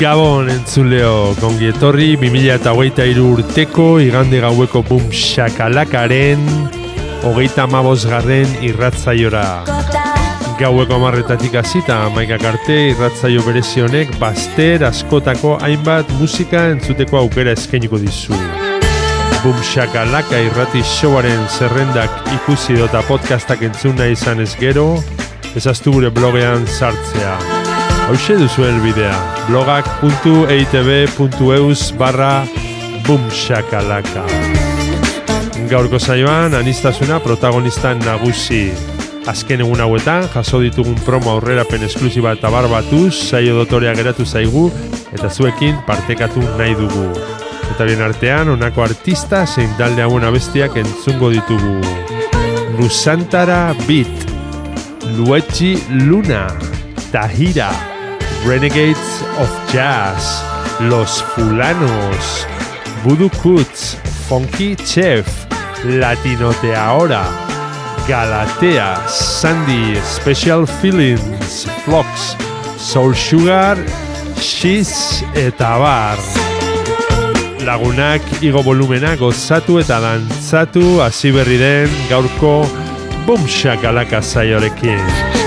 Gabon entzuleo kongi etorri 2023 urteko igande gaueko bum shakalakaren hogeita amabos garren irratzaiora. Gaueko amarretatik hasita amaikak arte irratzaio berezi honek baster askotako hainbat musika entzuteko aukera eskainiko dizu. Bum shakalaka irrati showaren zerrendak ikusi dota podcastak entzun nahi izan ez gero, ezaztu gure blogean sartzea. Hauxe duzu elbidea, blogak.eitb.eus barra bumshakalaka. Gaurko zaioan, anistasuna protagonista nagusi. Azken egun hauetan, jaso ditugun promo aurrerapen esklusiba eta barbatuz, saio dotorea geratu zaigu, eta zuekin partekatu nahi dugu. Eta bien artean, honako artista zein talde hauen abestiak entzungo ditugu. Nusantara Beat, Luetzi Luna, Tahira, Renegades of Jazz, Los Fulanos, Voodoo Cuts, Funky Chef, Latinote Ahora, Galatea, Sandy, Special Feelings, Flux, Soul Sugar, Shiz eta Bar. Lagunak igo volumena gozatu eta dantzatu hasi berri den gaurko bumshakalaka zaiorekin.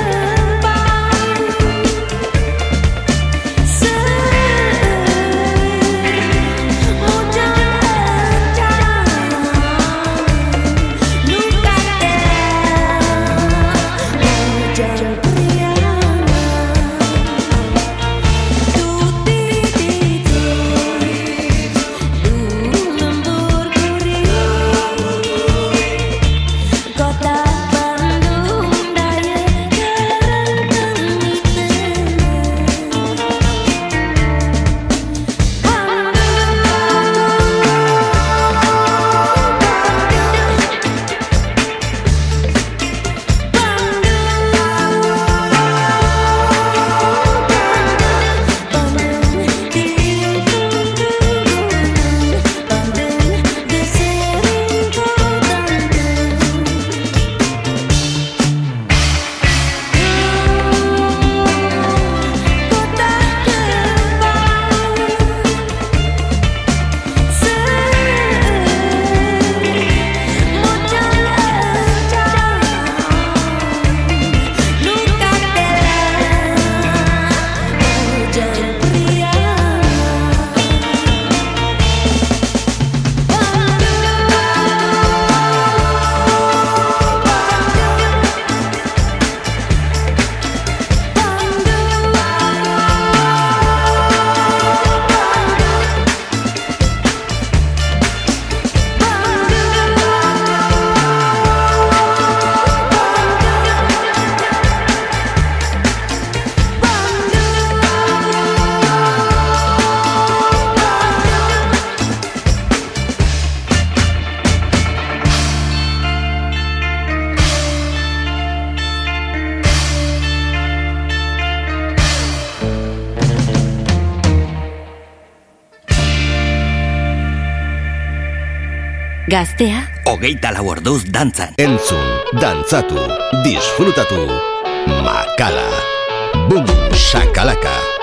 Gaztea, Hogeita lau orduz dantzan. Entzun, dantzatu, disfrutatu. Makala. Bum, shakalaka.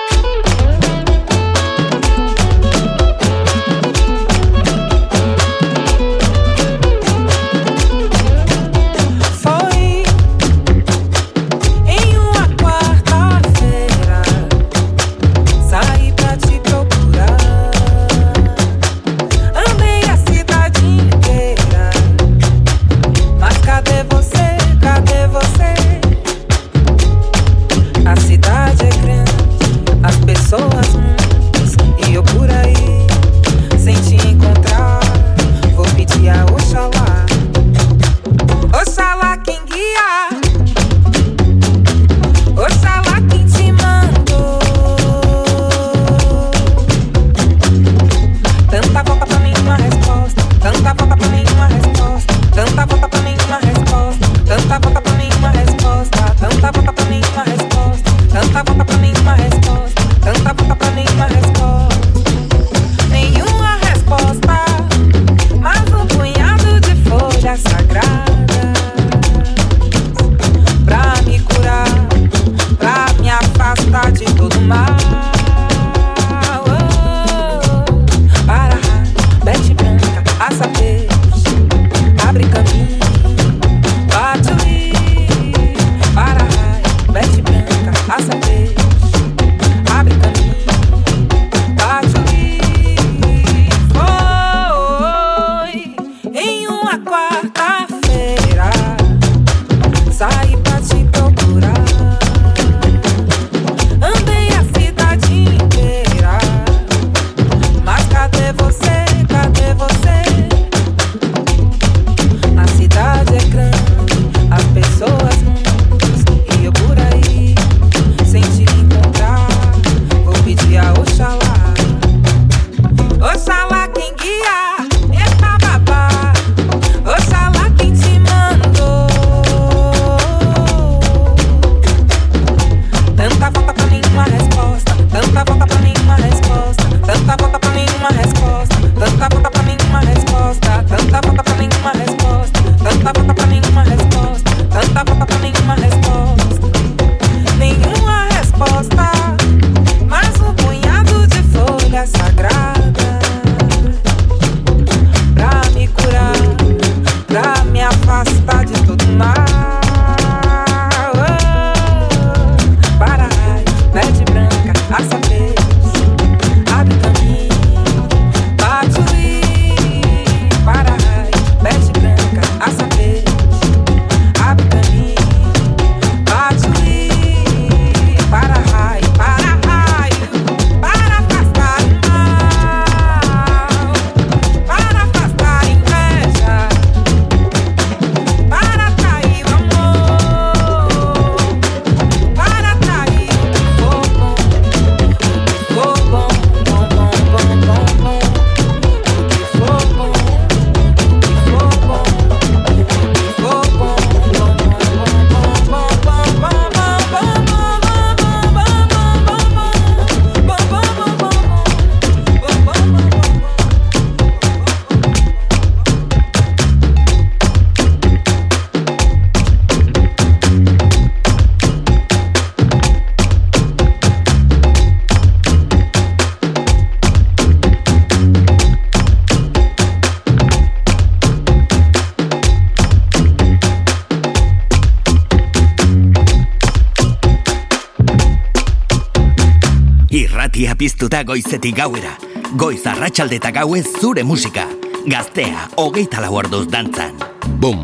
Goizetik gauera. Goiz arratsalde eta gauez zure musika. Gaztea, hogeita lau orduz dantzan. Bum,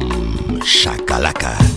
shakalaka.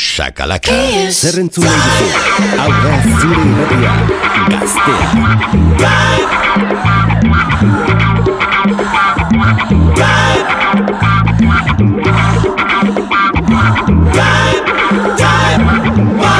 shakalaka. Zer entzun nahi duzu? Hau da zure irratia. Gaztea. Time, time, time, time.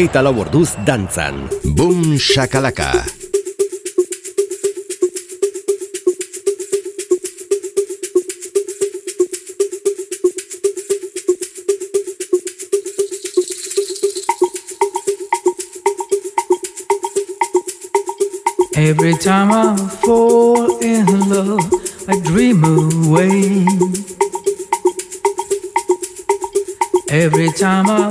Hogeita lau orduz dantzan. Boom shakalaka. Every time I fall in love, I dream away. Every time I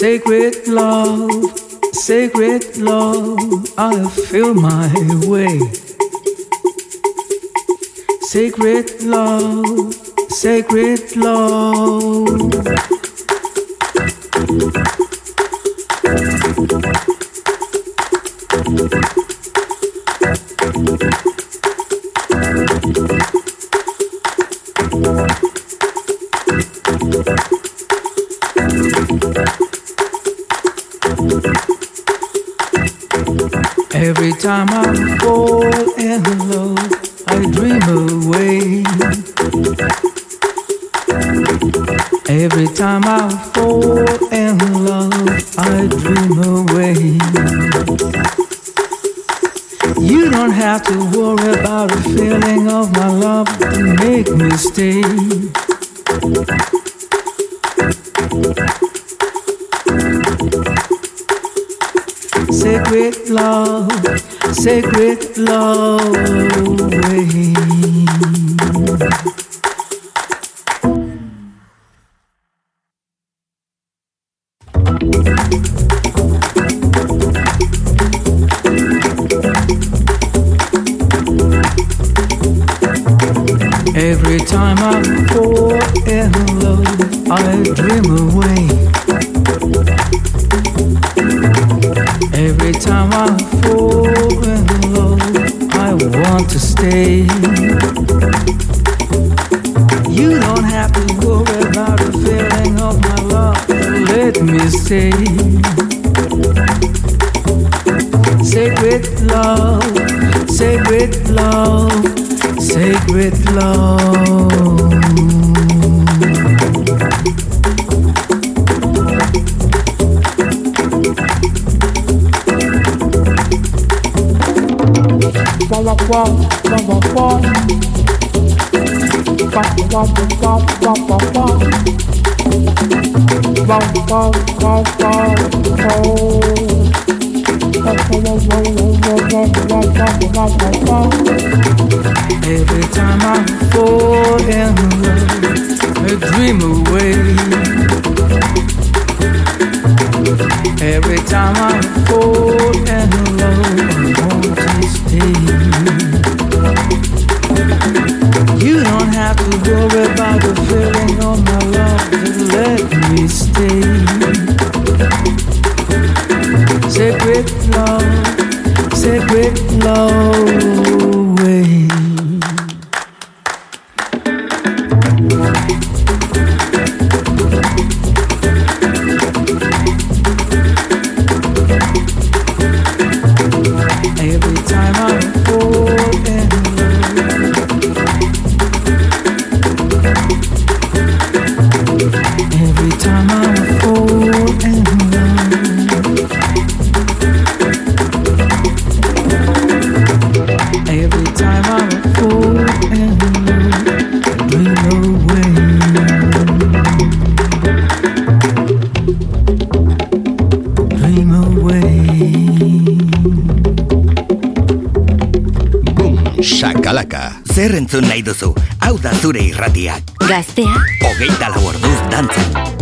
Sacred love, sacred love, I feel my way. Sacred love, sacred love. love, sacred love. Every time I fall in love, I dream away. Every time I fall in love, I want to stay. You don't have to worry about the feeling of my love, let me stay. Say great love, say love. Way. zure irratiak. Gaztea. Ogeita lau orduz dantzen.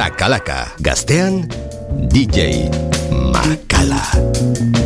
Boom, shakalaka. Gaztean, DJ Makala.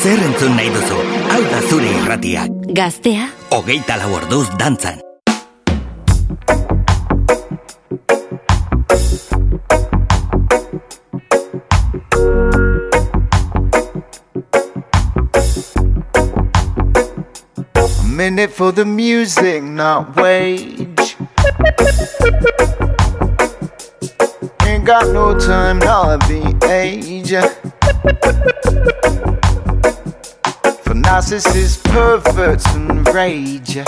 Zer entzun nahi duzu, hau da zure irratiak. Gaztea, Hogeita lau orduz dantzan. A minute for the music, not wage. Ain't got no time, not the age. Narcissists, perverts, and rage.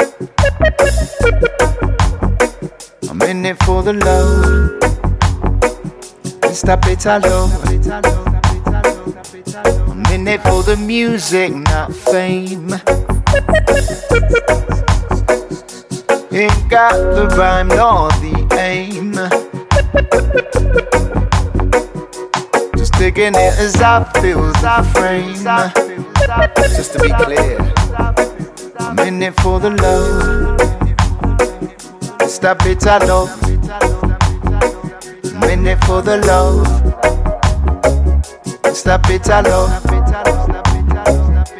I'm in it for the love. I love. I'm in it for the music, not fame. Ain't got the rhyme nor the aim. Just taking it as I feel, as I frame. Just to be clear, I'm in it for the love. Stop it, I love. I'm in it for the love. Stop it, I love.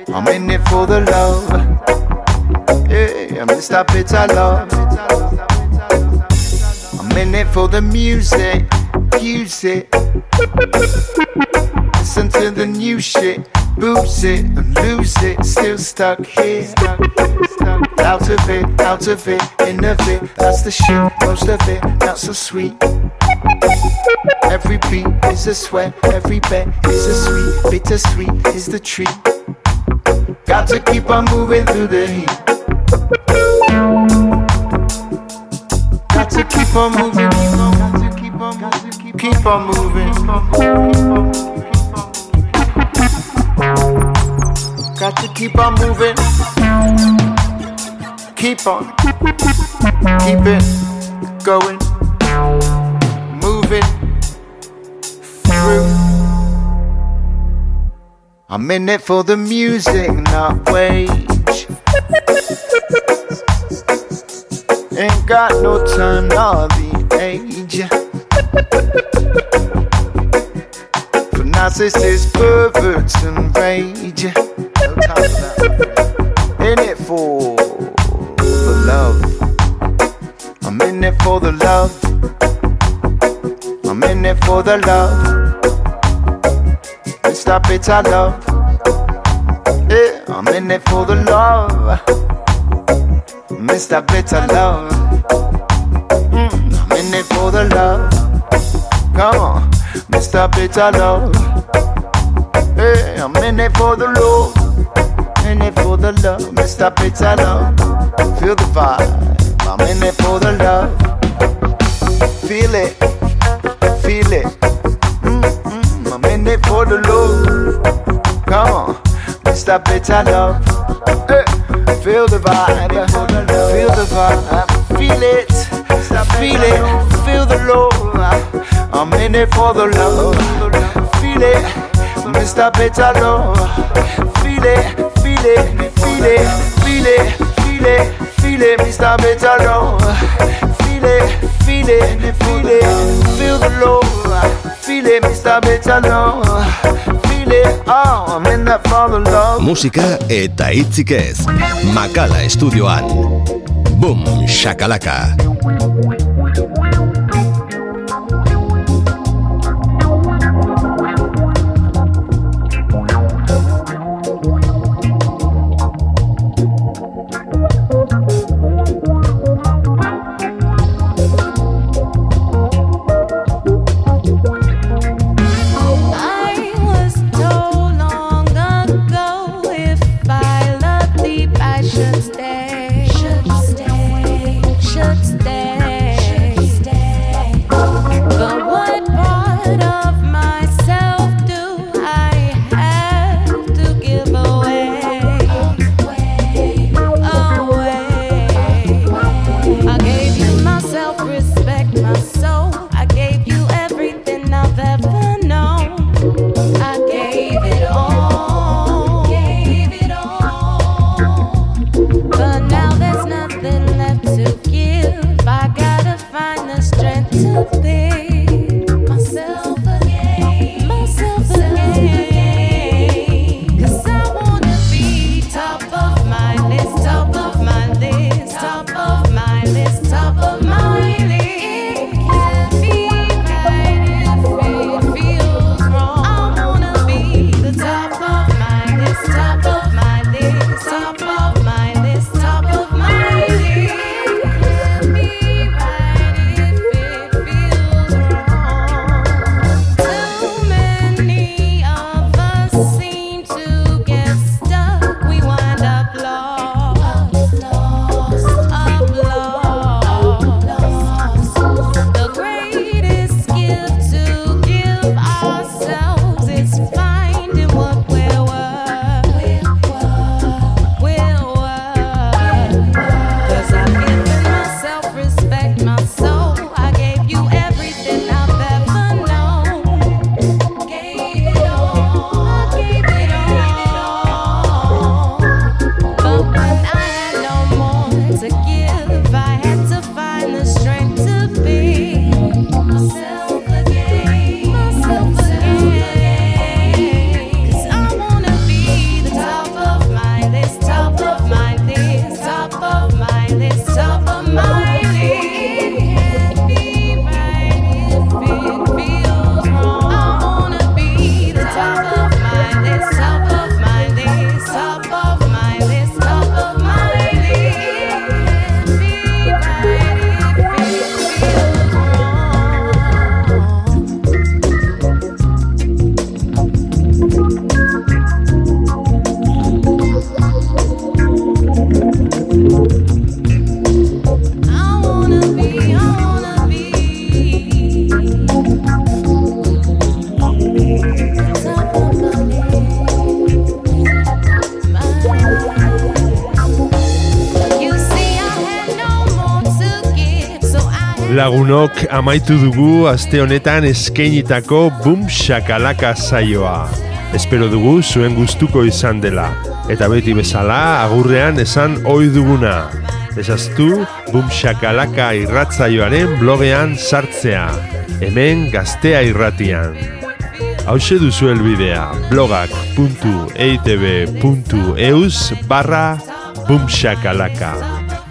I'm in it for the love. Yeah, I'm stop it, I love. I'm in it for the music, it. Listen to the new shit, boost it and lose it. Still stuck here. Out of it, out of it, in of it. That's the shit, most of it, not so sweet. Every beat is a sweat, every bet is a sweet, bittersweet is the treat. Got to keep on moving through the heat. Got to keep on moving, keep on moving. Got to keep on moving, keep on, keep it going, moving through. I'm in it for the music, not wage. Ain't got no time, nor the age. For narcissists, perverts, and rage. In it for the love. I'm in it for the love. I'm in it for the love. Stop it, I love. Yeah, I'm in it for the love. Mr. Bitter Love. Mm, I'm in it for the love. Come on, Mr. Bitter Love. Hey, I'm in it for the love. In for the love, Mr. Bitter Love. Feel the vibe. I'm in it for the love. Feel it, feel it. Mm-mm, I'm in it for the love. Come on, Mr. Bitter Love. Hey. Feel the vibe, feel the vibe, feel it, feel it, feel the love. I'm in it for the love, feel it, Mr. Better Love. Feel it, feel it, feel it, feel it, feel it, feel it, Mr. Love. Feel it, feel feel the love. Feel it, Mr. Love. Feel it, oh, I'm in that for the love. Musika eta hitzik. Makala estudioan. Boom, shakalaka. Lagunok amaitu dugu aste honetan eskeinitako bum shakalaka saioa. Espero dugu zuen gustuko izan dela. Eta beti bezala agurrean esan ohi duguna. Ezaztu bum shakalaka irratzaioaren blogean sartzea. Hemen gaztea irratian. Hau duzu elbidea blogak.eitb.eus barra bumshakalaka.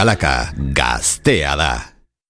Makalaka, gaztea da.